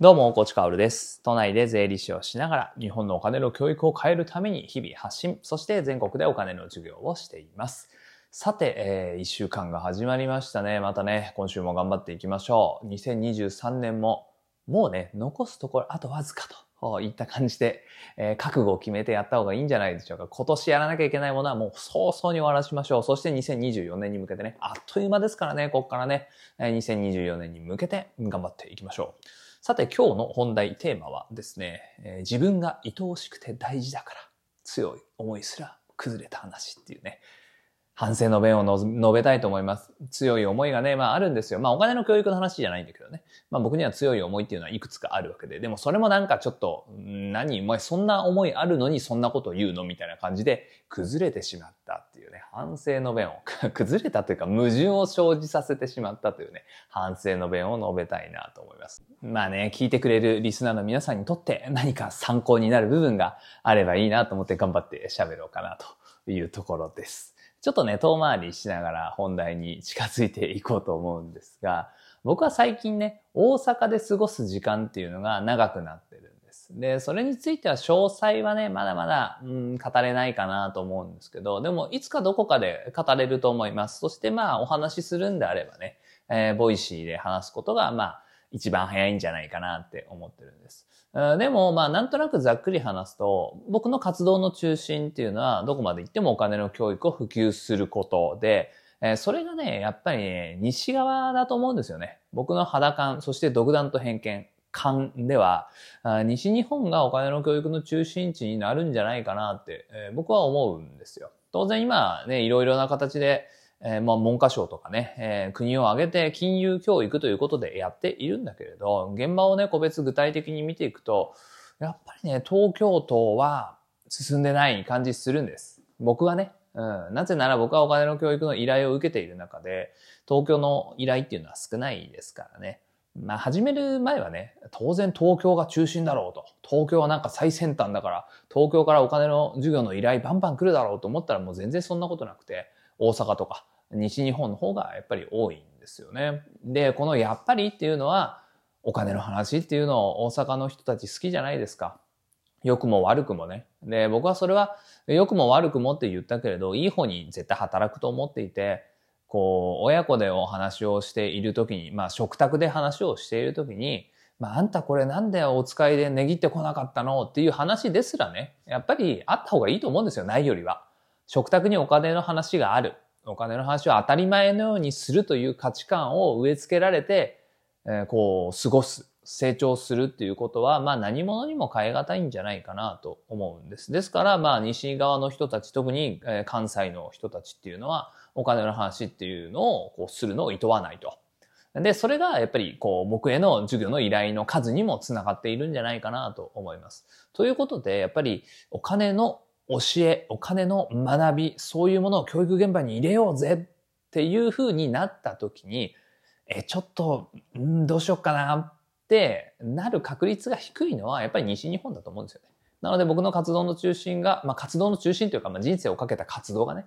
どうも、コーチカオルです。都内で税理士をしながら、日本のお金の教育を変えるために日々発信、そして全国でお金の授業をしています。さて、えー、一週間が始まりましたね。またね、今週も頑張っていきましょう。2023年も、もうね、残すところあとわずかといった感じで、えー、覚悟を決めてやった方がいいんじゃないでしょうか。今年やらなきゃいけないものはもう早々に終わらしましょう。そして2024年に向けてね、あっという間ですからね、ここからね、2024年に向けて頑張っていきましょう。さて今日の本題テーマはですね、えー、自分が愛おしくて大事だから強い思いすら崩れた話っていうね、反省の弁を述べたいと思います。強い思いがね、まああるんですよ。まあお金の教育の話じゃないんだけどね。まあ僕には強い思いっていうのはいくつかあるわけで、でもそれもなんかちょっと、何お前そんな思いあるのにそんなこと言うのみたいな感じで崩れてしまったっていうね、反省の弁を、崩れたというか矛盾を生じさせてしまったというね、反省の弁を述べたいなと思います。まあね、聞いてくれるリスナーの皆さんにとって何か参考になる部分があればいいなと思って頑張って喋ろうかなというところです。ちょっとね、遠回りしながら本題に近づいていこうと思うんですが、僕は最近ね、大阪で過ごす時間っていうのが長くなってるんです。で、それについては詳細はね、まだまだ、うん、語れないかなと思うんですけど、でもいつかどこかで語れると思います。そしてまあお話しするんであればね、えー、 Voicy で話すことがまあ一番早いんじゃないかなって思ってるんです。でも、まあ、なんとなくざっくり話すと、僕の活動の中心っていうのは、どこまで行ってもお金の教育を普及することで、それがね、やっぱりね、西側だと思うんですよね。僕の肌感、そして独断と偏見、感では、西日本がお金の教育の中心地になるんじゃないかなって、僕は思うんですよ。当然今ね、いろいろな形で、えー、まあ、文科省とかね、えー、国を挙げて金融教育ということでやっているんだけれど、現場をね、個別具体的に見ていくと、やっぱりね、東京都は進んでない感じするんです。僕はね。うん。なぜなら僕はお金の教育の依頼を受けている中で、東京の依頼っていうのは少ないですからね。まあ、始める前はね、当然東京が中心だろうと。東京はなんか最先端だから、東京からお金の授業の依頼バンバン来るだろうと思ったらもう全然そんなことなくて、大阪とか西日本の方がやっぱり多いんですよね。で、このやっぱりっていうのは、お金の話っていうのを大阪の人たち好きじゃないですか。良くも悪くもね。で、僕はそれは良くも悪くもって言ったけれど、いい方に絶対働くと思っていて、こう、親子でお話をしているときに、まあ食卓で話をしているときに、まああんたこれなんでお使いで値切ってこなかったのっていう話ですらね、やっぱりあった方がいいと思うんですよ、ないよりは。食卓にお金の話がある。お金の話を当たり前のようにするという価値観を植え付けられて、えー、こう、過ごす、成長するっていうことは、まあ何者にも変え難いんじゃないかなと思うんです。ですから、まあ西側の人たち、特に、関西の人たちっていうのは、お金の話っていうのをこうするのを厭わないと。で、それがやっぱりこう僕への授業の依頼の数にもつながっているんじゃないかなと思います。ということで、やっぱりお金の教え、お金の学び、そういうものを教育現場に入れようぜっていう風になった時に、え、ちょっと、んどうしようかなってなる確率が低いのはやっぱり西日本だと思うんですよね。なので僕の活動の中心が、まあ活動の中心というか、まあ人生をかけた活動がね、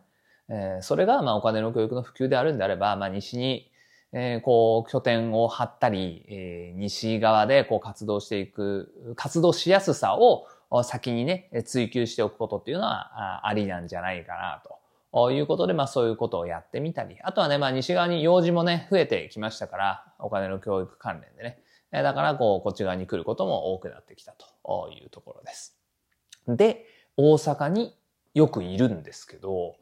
えー、それがまあお金の教育の普及であるんであれば、まあ西に、えー、こう拠点を張ったり、えー、西側でこう活動していく、活動しやすさを先にね、追求しておくことっていうのはありなんじゃないかなということで、まあそういうことをやってみたり、あとはね、まあ西側に用事もね、増えてきましたから、お金の教育関連でね。だからこう、こっち側に来ることも多くなってきたというところです。で、大阪によくいるんですけど、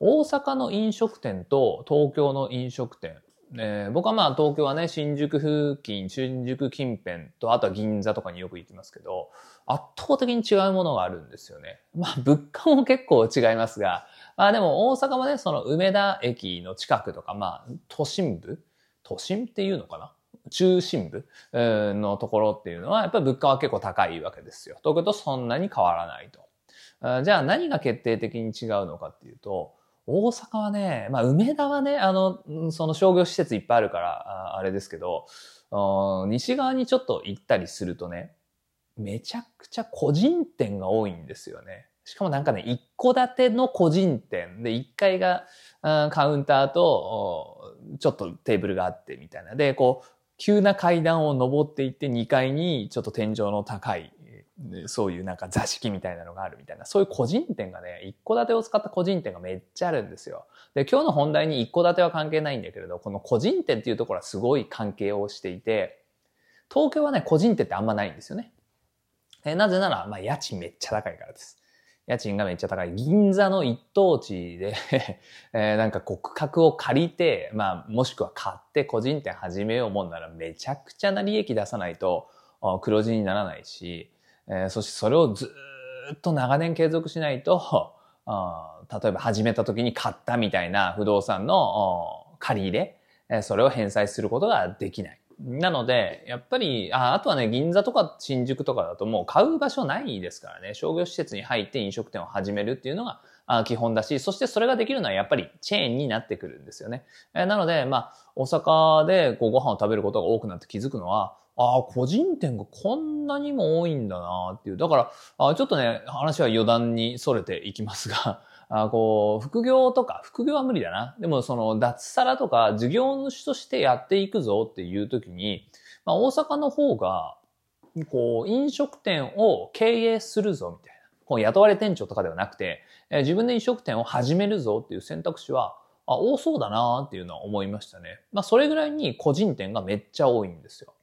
大阪の飲食店と東京の飲食店、えー、僕はまあ東京はね、新宿付近、新宿近辺と、あとは銀座とかによく行きますけど、圧倒的に違うものがあるんですよね。まあ物価も結構違いますが、まあでも大阪もね、その梅田駅の近くとか、まあ都心部？都心っていうのかな？中心部？のところっていうのは、やっぱり物価は結構高いわけですよ。東京とそんなに変わらないと。じゃあ何が決定的に違うのかっていうと、大阪はね、まあ、梅田はね、あの、その商業施設いっぱいあるから、あれですけど、西側にちょっと行ったりするとね、めちゃくちゃ個人店が多いんですよね。しかもなんかね、一戸建ての個人店で、一階がカウンターと、ちょっとテーブルがあってみたいな。で、こう、急な階段を登っていって2階にちょっと天井の高い、そういうなんか座敷みたいなのがあるみたいな、そういう個人店がね、一戸建てを使った個人店がめっちゃあるんですよ。で、今日の本題に一戸建ては関係ないんだけれど、この個人店っていうところはすごい関係をしていて、東京はね、個人店ってあんまないんですよね。えなぜなら、まあ、家賃めっちゃ高いからです。家賃がめっちゃ高い。銀座の一等地で えー、なんかこう区画を借りて、まあ、もしくは買って個人店始めようもんならめちゃくちゃな利益出さないと黒字にならないし、えー、そしてそれをずっと長年継続しないと、例えば始めた時に買ったみたいな不動産の借り入れ、え、それを返済することができない。なので、やっぱり、ああとはね、銀座とか新宿とかだともう買う場所ないですからね、商業施設に入って飲食店を始めるっていうのがあ基本だし、そしてそれができるのはやっぱりチェーンになってくるんですよね。えなので、まあ、大阪でこうご飯を食べることが多くなって気づくのは、ああ、個人店がこんなにも多いんだなっていう。だから、あちょっとね、話は余談に逸れていきますが、あこう、副業とか、副業は無理だな。でもその脱サラとか事業主としてやっていくぞっていう時に、まあ大阪の方が、こう、飲食店を経営するぞみたいな。こう雇われ店長とかではなくて、え自分で飲食店を始めるぞっていう選択肢は、あ、多そうだなっていうのは思いましたね。まあそれぐらいに個人店がめっちゃ多いんですよ。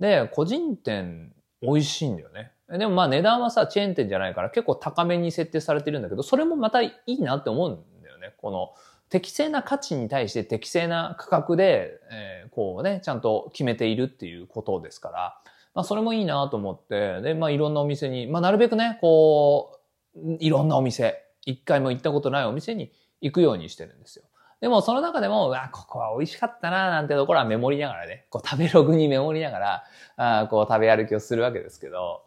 で、個人店美味しいんだよね。でもまあ値段はさ、チェーン店じゃないから結構高めに設定されてるんだけど、それもまたいいなって思うんだよね。この適正な価値に対して適正な価格で、えー、こうね、ちゃんと決めているっていうことですから、まあそれもいいなと思って、で、まあいろんなお店に、まあなるべくね、こう、いろんなお店、一回も行ったことないお店に行くようにしてるんですよ。でもその中でも、うわ、ここは美味しかったな、なんてところはメモりながらね、こう食べログにメモりながら、あこう食べ歩きをするわけですけど、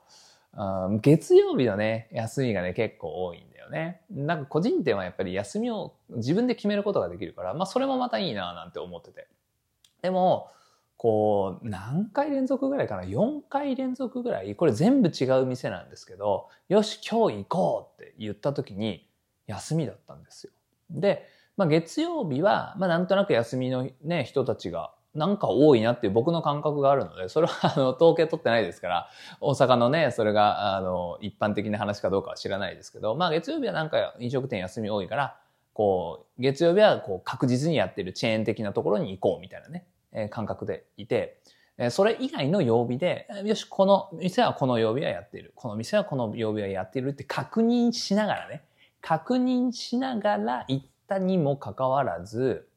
月曜日のね、休みがね、結構多いんだよね。なんか個人店はやっぱり休みを自分で決めることができるから、まあそれもまたいいななんて思ってて。でも、こう、何回連続ぐらいかな ?4 回連続ぐらい、これ全部違う店なんですけど、よし、今日行こうって言った時に、休みだったんですよ。で、まあ月曜日は、まあなんとなく休みのね、人たちがなんか多いなっていう僕の感覚があるので、それはあの統計取ってないですから、大阪のね、それがあの一般的な話かどうかは知らないですけど、まあ月曜日はなんか飲食店休み多いから、こう、月曜日はこう確実にやってるチェーン的なところに行こうみたいなね、えー、感覚でいて、えそれ以外の曜日で、よし、この店はこの曜日はやっている。この店はこの曜日はやっているって確認しながらね、確認しながら行っったにもかかわらず、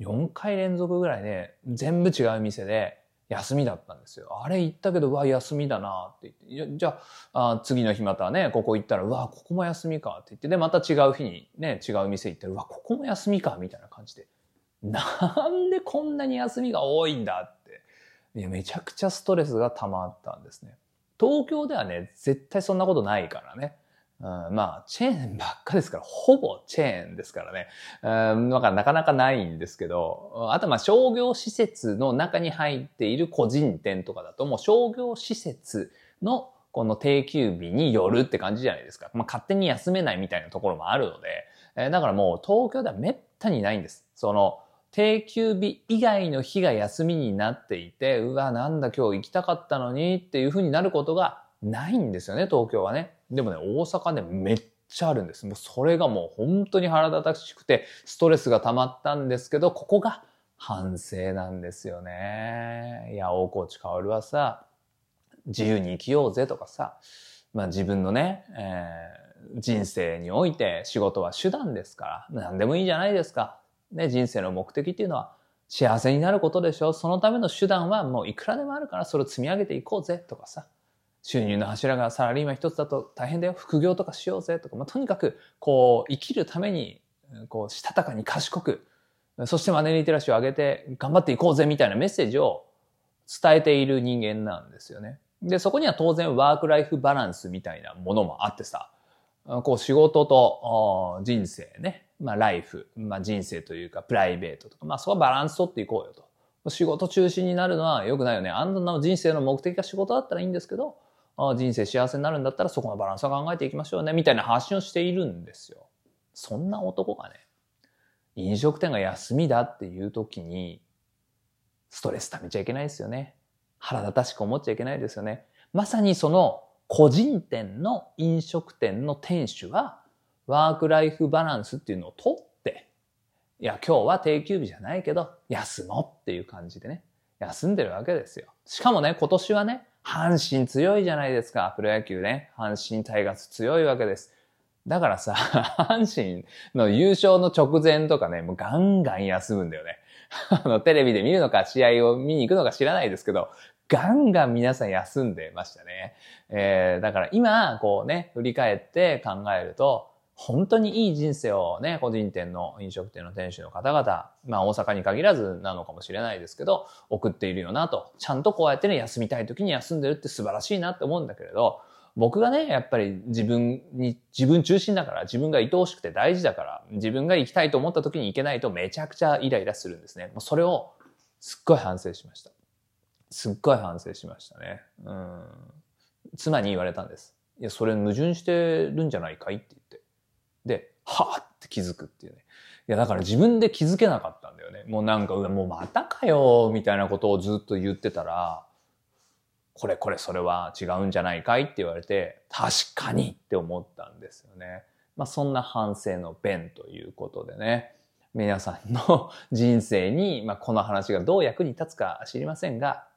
4回連続ぐらいね、全部違う店で休みだったんですよ。あれ行ったけど、うわ、休みだなって言って、じゃああ、次の日またね、ここ行ったら、うわ、ここも休みかって言って、で、また違う日にね、違う店行ったら、うわ、ここも休みかみたいな感じで。なんでこんなに休みが多いんだって。いや、めちゃくちゃストレスが溜まったんですね。東京ではね、絶対そんなことないからね。うん、まあ、チェーンばっかですから、ほぼチェーンですからね。うん、だからなかなかないんですけど、あとまあ商業施設の中に入っている個人店とかだと、もう商業施設のこの定休日によるって感じじゃないですか。まあ勝手に休めないみたいなところもあるので、えー、だからもう東京ではめったにないんです。その、定休日以外の日が休みになっていて、うわ、なんだ今日行きたかったのにっていうふうになることがないんですよね、東京はね。でもね、大阪ね、めっちゃあるんです。もうそれがもう本当に腹立たしくて、ストレスが溜まったんですけど、ここが反省なんですよね。いや、大河内薫はさ、自由に生きようぜとかさ、まあ自分のね、えー、人生において仕事は手段ですから、何でもいいじゃないですか。ね、人生の目的っていうのは幸せになることでしょ。そのための手段はもういくらでもあるからそれを積み上げていこうぜとかさ。収入の柱がサラリーマン一つだと大変だよ。副業とかしようぜとか、まあ、とにかく、こう、生きるために、こう、したたかに賢く、そしてマネーリテラシーを上げて頑張っていこうぜみたいなメッセージを伝えている人間なんですよね。で、そこには当然ワークライフバランスみたいなものもあってさ、こう仕事と人生ね、まあライフ、まあ人生というかプライベートとか、まあそこはバランス取っていこうよと。仕事中心になるのは良くないよね。あんなの人生の目的が仕事だったらいいんですけど、人生幸せになるんだったらそこのバランスを考えていきましょうね、みたいな発信をしているんですよ。そんな男がね、飲食店が休みだっていう時に、ストレス溜めちゃいけないですよね。腹立たしく思っちゃいけないですよね。まさにその個人店の飲食店の店主はワークライフバランスっていうのを取って、いや、今日は定休日じゃないけど、休もうっていう感じでね、休んでるわけですよ。しかもね、今年はね、阪神強いじゃないですか、プロ野球ね。阪神タイガース強いわけです。だからさ、阪神の優勝の直前とかね、もうガンガン休むんだよね。あの、テレビで見るのか、試合を見に行くのか知らないですけど、ガンガン皆さん休んでましたね。えー、だから今、こうね、振り返って考えると、本当にいい人生をね、個人店の飲食店の店主の方々、まあ大阪に限らずなのかもしれないですけど、送っているよなと。ちゃんとこうやってね、休みたい時に休んでるって素晴らしいなって思うんだけれど、僕がね、やっぱり自分に、自分中心だから、自分が愛おしくて大事だから、自分が行きたいと思った時に行けないとめちゃくちゃイライラするんですね。もうそれをすっごい反省しました。すっごい反省しましたね。うん。妻に言われたんです。いや、それ矛盾してるんじゃないかいって言って。で、はぁって気づくっていうね。いや、だから自分で気づけなかったんだよね。もうなんか、もうまたかよ、みたいなことをずっと言ってたら、これこれそれは違うんじゃないかいって言われて、確かにって思ったんですよね。まあそんな反省の弁ということでね。皆さんの 人生に、まあ、この話がどう役に立つか知りませんが、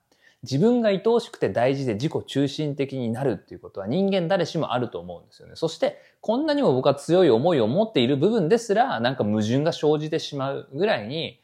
自分が愛おしくて大事で自己中心的になるっていうことは人間誰しもあると思うんですよね。そして、こんなにも僕は強い思いを持っている部分ですら、なんか矛盾が生じてしまうぐらいに、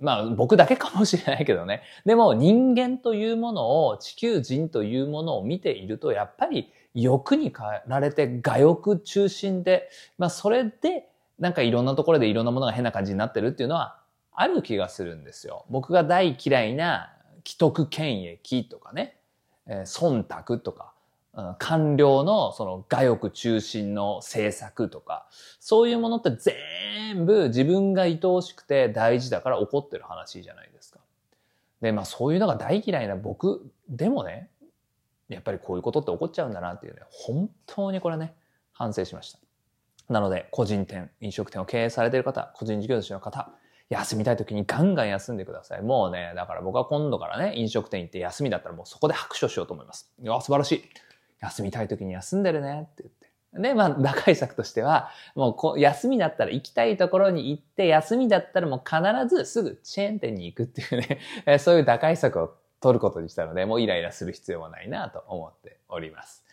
まあ僕だけかもしれないけどね。でも人間というものを、地球人というものを見ていると、やっぱり欲に変えられて、我欲中心で、まあそれで、なんかいろんなところでいろんなものが変な感じになってるっていうのは、ある気がするんですよ。僕が大嫌いな既得権益とかね、えー、忖度とか、官僚のその我欲中心の政策とか、そういうものって全部自分が愛おしくて大事だから起こってる話じゃないですか。で、まあそういうのが大嫌いな僕でもね、やっぱりこういうことって起こっちゃうんだなっていうね、本当にこれね、反省しました。なので、個人店、飲食店を経営されている方、個人事業主の方、休みたい時にガンガン休んでください。もうね、だから僕は今度からね、飲食店行って休みだったらもうそこで拍手をしようと思います。いや、素晴らしい。休みたい時に休んでるねって言って。で、まあ、打開策としては、もうこう休みだったら行きたいところに行って、休みだったらもう必ずすぐチェーン店に行くっていうね、そういう打開策を取ることにしたので、もうイライラする必要はないなと思っております。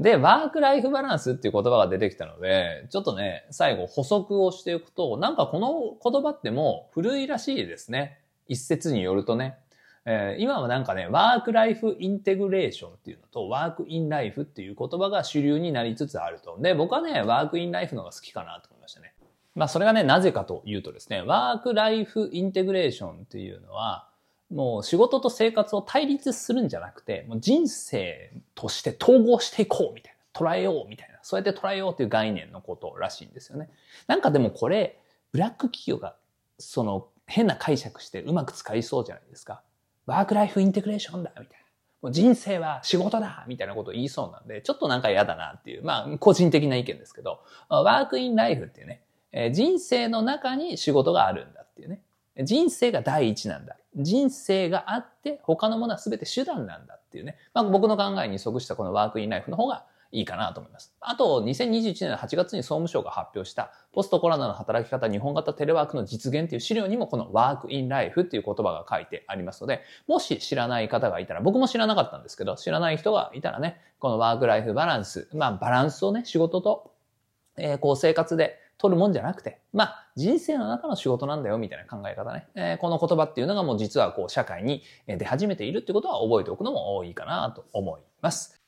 で、ワークライフバランスっていう言葉が出てきたので、ちょっとね、最後補足をしていくと、なんかこの言葉ってもう古いらしいですね。一説によるとね。えー、今はなんかね、ワークライフインテグレーションっていうのと、ワークインライフっていう言葉が主流になりつつあると。で、僕はね、ワークインライフの方が好きかなと思いましたね。まあ、それがね、なぜかというとですね、ワークライフインテグレーションっていうのは、もう仕事と生活を対立するんじゃなくて、もう人生として統合していこうみたいな。捉えようみたいな。そうやって捉えようという概念のことらしいんですよね。なんかでもこれ、ブラック企業がその変な解釈してうまく使いそうじゃないですか。ワークライフインテグレーションだみたいな。もう人生は仕事だみたいなことを言いそうなんで、ちょっとなんか嫌だなっていう、まあ、個人的な意見ですけど、ワークインライフっていうね、人生の中に仕事があるんだっていうね。人生が第一なんだ。人生があって他のものは全て手段なんだっていうね。まあ、僕の考えに即したこのワークインライフの方がいいかなと思います。あと、2021年8月に総務省が発表したポストコロナの働き方日本型テレワークの実現という資料にもこのワークインライフっていう言葉が書いてありますので、もし知らない方がいたら、僕も知らなかったんですけど、知らない人がいたらね、このワークライフバランス、まあバランスをね、仕事と、えー、こう生活で取るもんじゃなくて、まあ、人生の中の仕事なんだよ、みたいな考え方ね。えー、この言葉っていうのがもう実はこう、社会に出始めているってことは覚えておくのもいいかなと思います。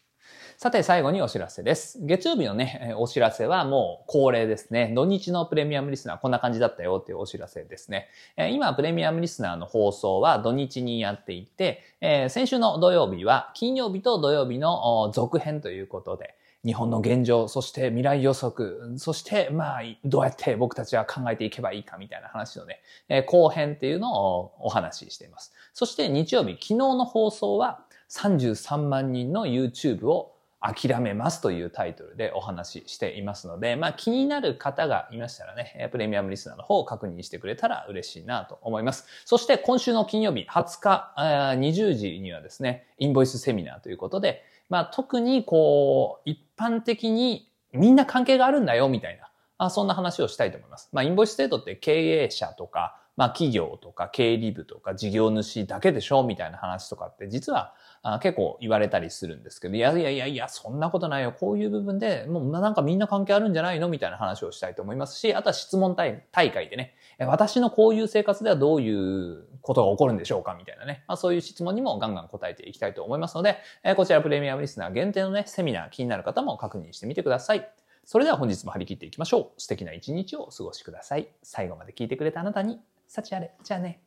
さて、最後にお知らせです。月曜日のね、お知らせはもう恒例ですね。土日のプレミアムリスナーこんな感じだったよっていうお知らせですね。今、プレミアムリスナーの放送は土日にやっていて、先週の土曜日は金曜日と土曜日の続編ということで、日本の現状、そして未来予測、そして、まあ、どうやって僕たちは考えていけばいいかみたいな話のね、後編っていうのをお話ししています。そして日曜日、昨日の放送は33万人の YouTube を諦めますというタイトルでお話ししていますので、まあ気になる方がいましたらね、プレミアムリスナーの方を確認してくれたら嬉しいなと思います。そして今週の金曜日20日20時にはですね、インボイスセミナーということで、まあ特にこう、一般的にみんな関係があるんだよみたいな、あそんな話をしたいと思います。まあインボイス制度って経営者とか、まあ企業とか経理部とか事業主だけでしょみたいな話とかって実は結構言われたりするんですけど、いやいやいやいや、そんなことないよ。こういう部分でもうなんかみんな関係あるんじゃないの？みたいな話をしたいと思いますし、あとは質問大会でね、私のこういう生活ではどういうことが起こるんでしょうかみたいなね。まあそういう質問にもガンガン答えていきたいと思いますので、こちらプレミアムリスナー限定のね、セミナー気になる方も確認してみてください。それでは本日も張り切っていきましょう。素敵な一日をお過ごしください。最後まで聞いてくれたあなたに、幸あれ。じゃあね。